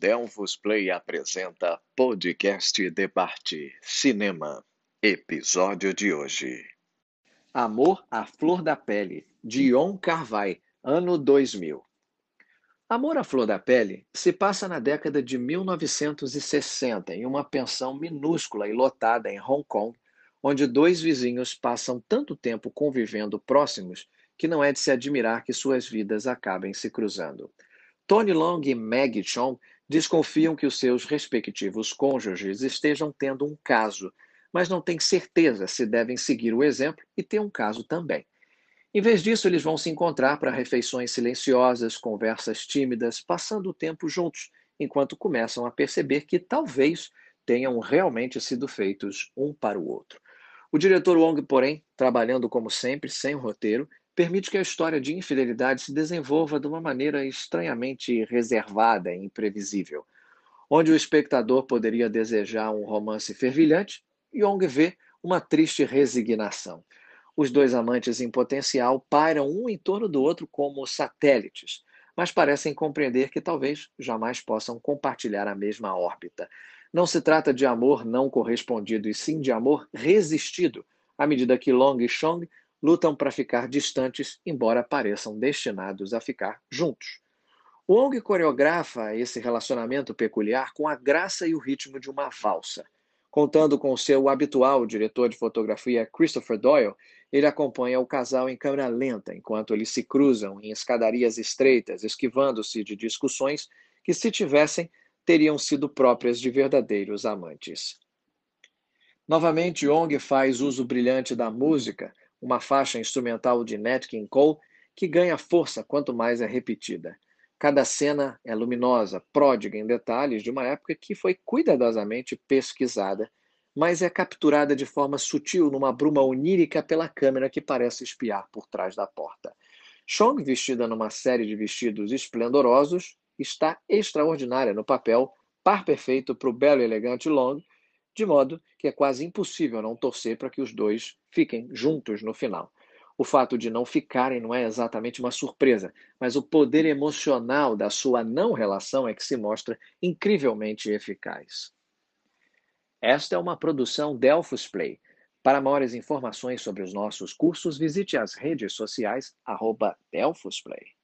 Delfos Play apresenta Podcast Debate Cinema. Episódio de hoje. Amor à Flor da Pele, de Yon Carvai, ano 2000. Amor à Flor da Pele se passa na década de 1960 em uma pensão minúscula e lotada em Hong Kong, onde dois vizinhos passam tanto tempo convivendo próximos que não é de se admirar que suas vidas acabem se cruzando. Tony Long e Maggie Chong desconfiam que os seus respectivos cônjuges estejam tendo um caso, mas não têm certeza se devem seguir o exemplo e ter um caso também. Em vez disso, eles vão se encontrar para refeições silenciosas, conversas tímidas, passando o tempo juntos, enquanto começam a perceber que talvez tenham realmente sido feitos um para o outro. O diretor Wong, porém, trabalhando como sempre, sem roteiro, permite que a história de infidelidade se desenvolva de uma maneira estranhamente reservada e imprevisível. Onde o espectador poderia desejar um romance fervilhante, Young vê uma triste resignação. Os dois amantes em potencial pairam um em torno do outro como satélites, mas parecem compreender que talvez jamais possam compartilhar a mesma órbita. Não se trata de amor não correspondido, e sim de amor resistido, à medida que Long e Chong lutam para ficar distantes, embora pareçam destinados a ficar juntos. Wong coreografa esse relacionamento peculiar com a graça e o ritmo de uma valsa. Contando com seu habitual diretor de fotografia Christopher Doyle, ele acompanha o casal em câmera lenta, enquanto eles se cruzam em escadarias estreitas, esquivando-se de discussões que, se tivessem, teriam sido próprias de verdadeiros amantes. Novamente, Young faz uso brilhante da música, uma faixa instrumental de Nat King Cole que ganha força quanto mais é repetida. Cada cena é luminosa, pródiga em detalhes de uma época que foi cuidadosamente pesquisada, mas é capturada de forma sutil numa bruma onírica pela câmera que parece espiar por trás da porta. Chong, vestida numa série de vestidos esplendorosos, está extraordinária no papel, par perfeito para o belo e elegante Long, de modo que é quase impossível não torcer para que os dois fiquem juntos no final. O fato de não ficarem não é exatamente uma surpresa, mas o poder emocional da sua não relação é que se mostra incrivelmente eficaz. Esta é uma produção Delphos Play. Para maiores informações sobre os nossos cursos, visite as redes sociais arroba Delphos Play.